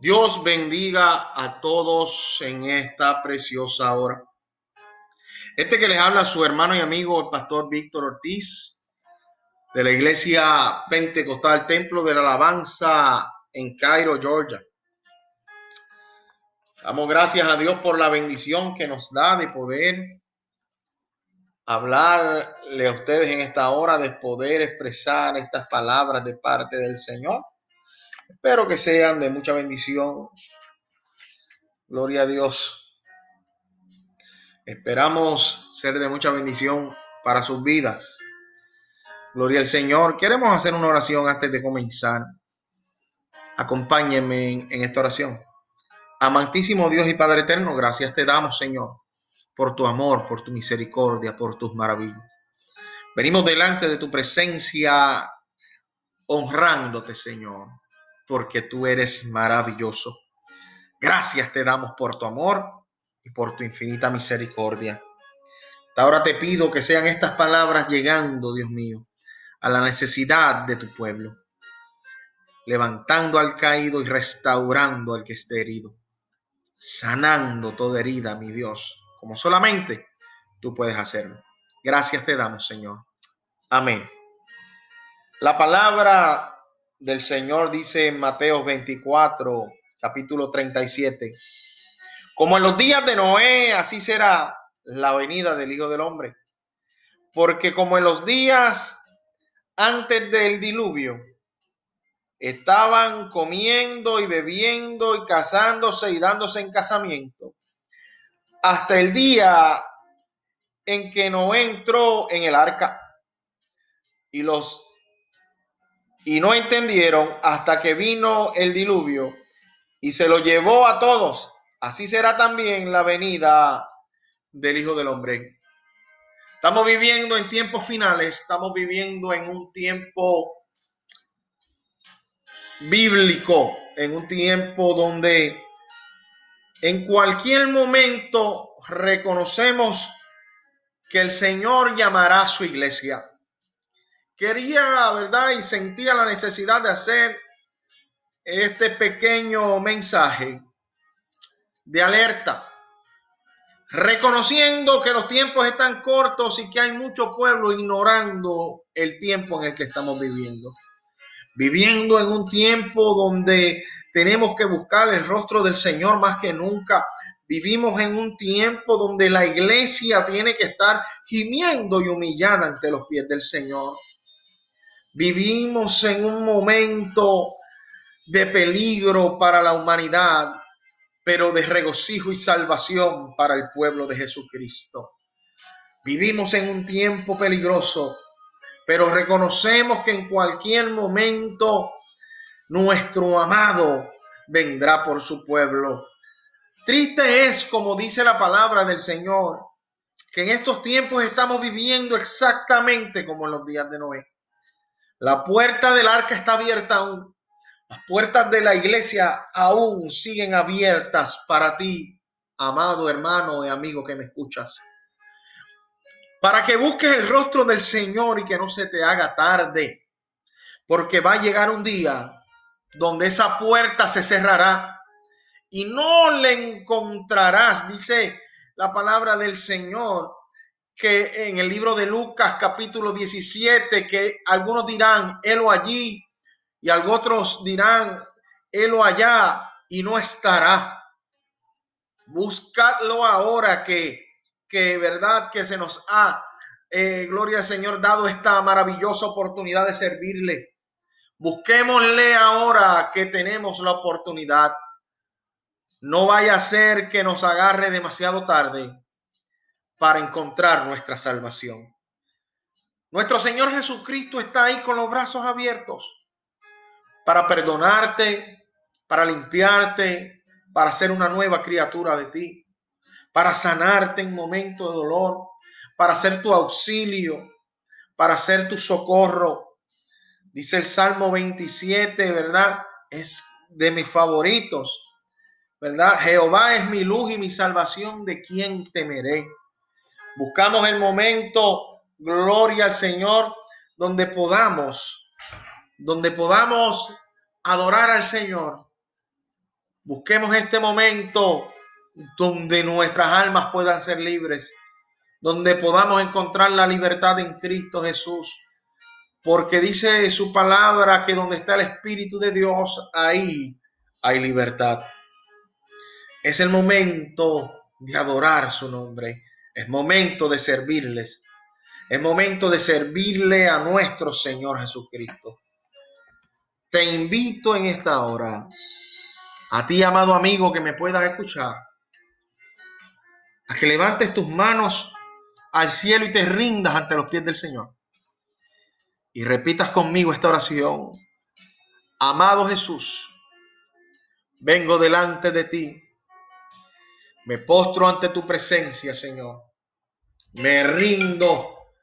Dios bendiga a todos en esta preciosa hora. Este que les habla su hermano y amigo, el pastor Víctor Ortiz, de la iglesia pentecostal Templo de la Alabanza en Cairo, Georgia. Damos gracias a Dios por la bendición que nos da de poder hablarle a ustedes en esta hora, de poder expresar estas palabras de parte del Señor. Espero que sean de mucha bendición. Gloria a Dios. Esperamos ser de mucha bendición para sus vidas. Gloria al Señor. Queremos hacer una oración antes de comenzar. Acompáñenme en, esta oración. Amantísimo Dios y Padre eterno, gracias te damos, Señor, por tu amor, por tu misericordia, por tus maravillas. Venimos delante de tu presencia honrándote, Señor, porque tú eres maravilloso. Gracias te damos por tu amor y por tu infinita misericordia. Ahora te pido que sean estas palabras llegando, Dios mío, a la necesidad de tu pueblo, levantando al caído y restaurando al que esté herido, sanando toda herida, mi Dios, como solamente tú puedes hacerlo. Gracias te damos, Señor. Amén. La palabra del Señor dice en Mateo 24, capítulo 37. Como en los días de Noé, así será la venida del Hijo del Hombre. Porque como en los días antes del diluvio, estaban comiendo y bebiendo y casándose y dándose en casamiento, hasta el día en que Noé entró en el arca. Y los y no entendieron hasta que vino el diluvio y se lo llevó a todos. Así será también la venida del Hijo del Hombre. Estamos viviendo en tiempos finales, estamos viviendo en un tiempo bíblico, en un tiempo donde en cualquier momento reconocemos que el Señor llamará a su iglesia quería, ¿verdad? Y sentía la necesidad de hacer este pequeño mensaje de alerta, reconociendo que los tiempos están cortos y que hay mucho pueblo ignorando el tiempo en el que estamos viviendo. Viviendo en un tiempo donde tenemos que buscar el rostro del Señor más que nunca. Vivimos en un tiempo donde la iglesia tiene que estar gimiendo y humillada ante los pies del Señor. Vivimos en un momento de peligro para la humanidad, pero de regocijo y salvación para el pueblo de Jesucristo. Vivimos en un tiempo peligroso, pero reconocemos que en cualquier momento nuestro amado vendrá por su pueblo. Triste es, como dice la palabra del Señor, que en estos tiempos estamos viviendo exactamente como en los días de Noé. La puerta del arca está abierta aún. Las puertas de la iglesia aún siguen abiertas para ti, amado hermano y amigo que me escuchas. Para que busques el rostro del Señor y que no se te haga tarde. Porque va a llegar un día donde esa puerta se cerrará y no le encontrarás, dice la palabra del Señor, que en el libro de Lucas capítulo 17, que algunos dirán, o allí, y otros dirán, o allá, y no estará. Buscadlo ahora que, que verdad que se nos ha, eh, gloria al Señor, dado esta maravillosa oportunidad de servirle. Busquémosle ahora que tenemos la oportunidad. No vaya a ser que nos agarre demasiado tarde para encontrar nuestra salvación. Nuestro Señor Jesucristo está ahí con los brazos abiertos para perdonarte, para limpiarte, para ser una nueva criatura de ti, para sanarte en momento de dolor, para ser tu auxilio, para ser tu socorro. Dice el Salmo 27, ¿verdad? Es de mis favoritos, ¿verdad? Jehová es mi luz y mi salvación, ¿de quién temeré? Buscamos el momento, gloria al Señor, donde podamos, donde podamos adorar al Señor, Busquemos este momento donde nuestras almas puedan ser libres, donde podamos encontrar la libertad en Cristo Jesús. Porque dice su palabra que donde está el Espíritu de Dios, ahí hay libertad. Es el momento de adorar su nombre. Es momento de servirles. Es momento de servirle a nuestro Señor Jesucristo. Te invito en esta hora, a ti, amado amigo, que me puedas escuchar, a que levantes tus manos al cielo y te rindas ante los pies del Señor. Y repitas conmigo esta oración. Amado Jesús, vengo delante de ti. Me postro ante tu presencia, Señor. Me rindo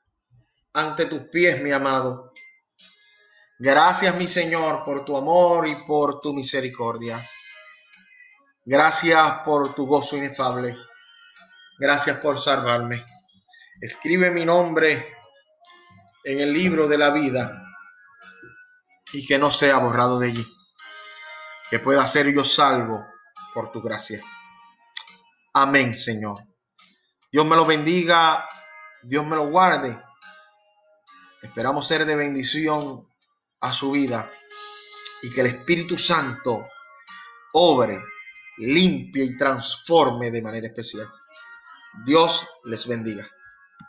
ante tus pies, mi amado. Gracias, mi Señor, por tu amor y por tu misericordia. Gracias por tu gozo inefable. Gracias por salvarme. Escribe mi nombre en el libro de la vida y que no sea borrado de allí. Que pueda ser yo salvo por tu gracia. Amén, Señor. Dios me lo bendiga. Dios me lo guarde Esperamos ser de bendición a su vida y que el Espíritu Santo obre, limpie y transforme de manera especial. Dios les bendiga.